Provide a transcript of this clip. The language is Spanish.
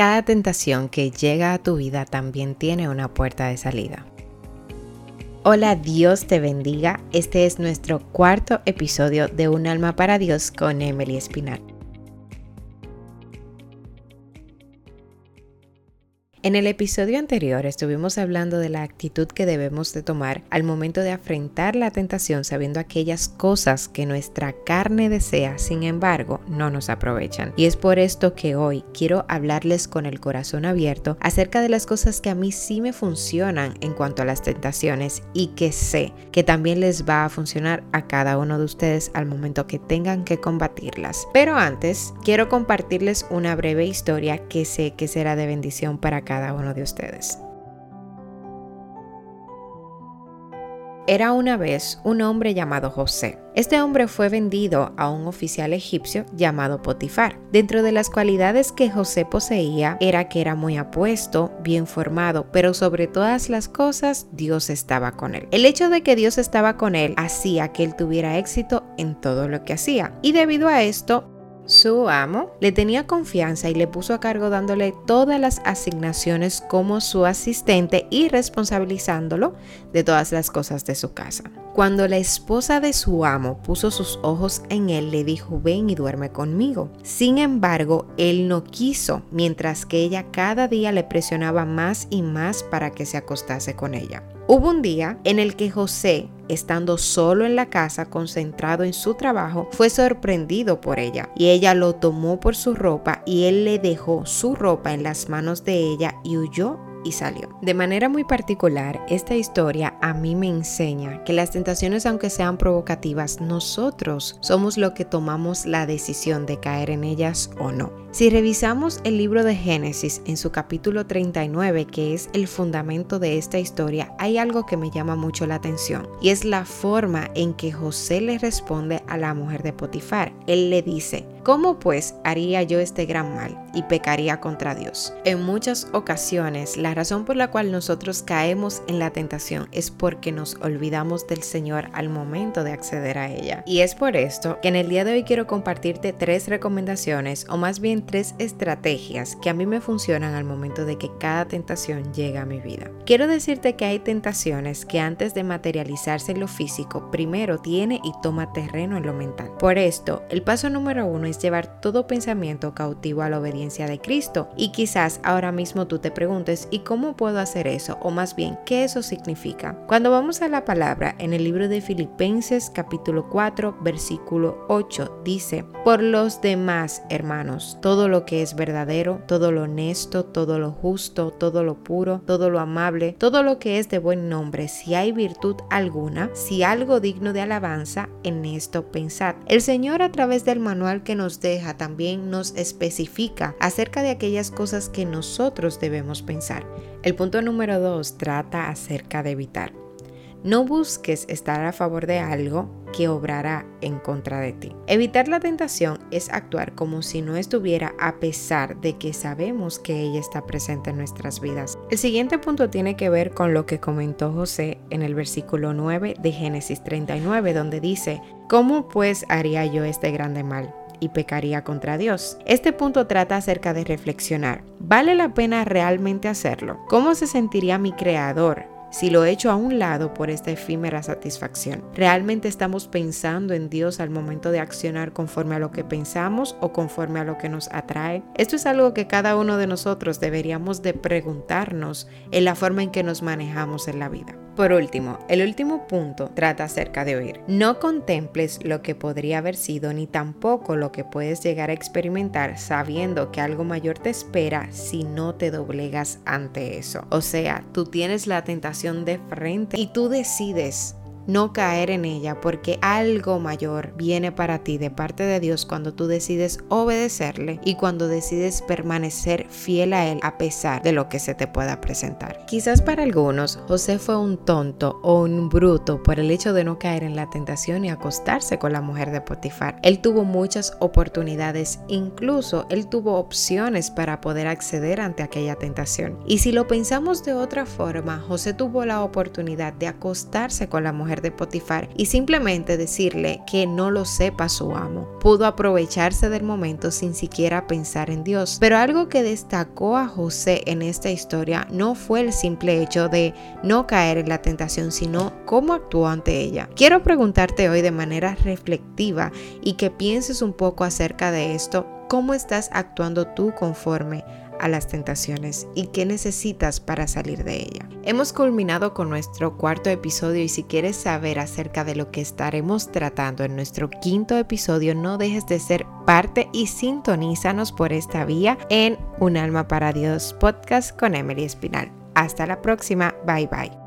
Cada tentación que llega a tu vida también tiene una puerta de salida. Hola, Dios te bendiga. Este es nuestro cuarto episodio de Un alma para Dios con Emily Espinal. En el episodio anterior estuvimos hablando de la actitud que debemos de tomar al momento de afrontar la tentación sabiendo aquellas cosas que nuestra carne desea, sin embargo, no nos aprovechan. Y es por esto que hoy quiero hablarles con el corazón abierto acerca de las cosas que a mí sí me funcionan en cuanto a las tentaciones y que sé que también les va a funcionar a cada uno de ustedes al momento que tengan que combatirlas. Pero antes, quiero compartirles una breve historia que sé que será de bendición para cada uno de ustedes. Era una vez un hombre llamado José. Este hombre fue vendido a un oficial egipcio llamado Potifar. Dentro de las cualidades que José poseía era que era muy apuesto, bien formado, pero sobre todas las cosas Dios estaba con él. El hecho de que Dios estaba con él hacía que él tuviera éxito en todo lo que hacía. Y debido a esto, su amo le tenía confianza y le puso a cargo dándole todas las asignaciones como su asistente y responsabilizándolo de todas las cosas de su casa. Cuando la esposa de su amo puso sus ojos en él, le dijo, ven y duerme conmigo. Sin embargo, él no quiso, mientras que ella cada día le presionaba más y más para que se acostase con ella. Hubo un día en el que José, estando solo en la casa, concentrado en su trabajo, fue sorprendido por ella y ella lo tomó por su ropa y él le dejó su ropa en las manos de ella y huyó y salió. De manera muy particular, esta historia a mí me enseña que las tentaciones, aunque sean provocativas, nosotros somos lo que tomamos la decisión de caer en ellas o no. Si revisamos el libro de Génesis en su capítulo 39, que es el fundamento de esta historia, hay algo que me llama mucho la atención y es la forma en que José le responde a la mujer de Potifar. Él le dice, ¿cómo pues haría yo este gran mal y pecaría contra Dios? En muchas ocasiones la razón por la cual nosotros caemos en la tentación es porque nos olvidamos del Señor al momento de acceder a ella. Y es por esto que en el día de hoy quiero compartirte tres recomendaciones o más bien tres estrategias que a mí me funcionan al momento de que cada tentación llega a mi vida. Quiero decirte que hay tentaciones que antes de materializarse en lo físico, primero tiene y toma terreno en lo mental. Por esto, el paso número uno es llevar todo pensamiento cautivo a la obediencia de Cristo. Y quizás ahora mismo tú te preguntes, ¿y cómo puedo hacer eso? O más bien, ¿qué eso significa? Cuando vamos a la palabra en el libro de Filipenses capítulo 4 versículo 8 dice, por los demás hermanos, todo lo que es verdadero, todo lo honesto, todo lo justo, todo lo puro, todo lo amable, todo lo que es de buen nombre, si hay virtud alguna, si algo digno de alabanza, en esto pensad. El Señor a través del manual que nos deja también nos especifica acerca de aquellas cosas que nosotros debemos pensar. El punto número dos trata acerca de evitar. No busques estar a favor de algo que obrará en contra de ti. Evitar la tentación es actuar como si no estuviera a pesar de que sabemos que ella está presente en nuestras vidas. El siguiente punto tiene que ver con lo que comentó José en el versículo 9 de Génesis 39, donde dice, ¿cómo pues haría yo este grande mal? Y pecaría contra Dios. Este punto trata acerca de reflexionar. ¿Vale la pena realmente hacerlo? ¿Cómo se sentiría mi creador si lo echo a un lado por esta efímera satisfacción. ¿Realmente estamos pensando en Dios al momento de accionar conforme a lo que pensamos o conforme a lo que nos atrae? Esto es algo que cada uno de nosotros deberíamos de preguntarnos en la forma en que nos manejamos en la vida. Por último, el último punto trata acerca de oír. No contemples lo que podría haber sido ni tampoco lo que puedes llegar a experimentar sabiendo que algo mayor te espera si no te doblegas ante eso. O sea, tú tienes la tentación de frente y tú decides no caer en ella porque algo mayor viene para ti de parte de Dios cuando tú decides obedecerle y cuando decides permanecer fiel a Él a pesar de lo que se te pueda presentar. Quizás para algunos José fue un tonto o un bruto por el hecho de no caer en la tentación y acostarse con la mujer de Potifar. Él tuvo muchas oportunidades, incluso él tuvo opciones para poder acceder ante aquella tentación. Y si lo pensamos de otra forma, José tuvo la oportunidad de acostarse con la mujer de Potifar y simplemente decirle que no lo sepa su amo. Pudo aprovecharse del momento sin siquiera pensar en Dios. Pero algo que destacó a José en esta historia no fue el simple hecho de no caer en la tentación, sino cómo actuó ante ella. Quiero preguntarte hoy de manera reflectiva y que pienses un poco acerca de esto, cómo estás actuando tú conforme a las tentaciones y qué necesitas para salir de ella. Hemos culminado con nuestro cuarto episodio y si quieres saber acerca de lo que estaremos tratando en nuestro quinto episodio, no dejes de ser parte y sintonízanos por esta vía en Un alma para Dios podcast con Emily Espinal. Hasta la próxima, bye bye.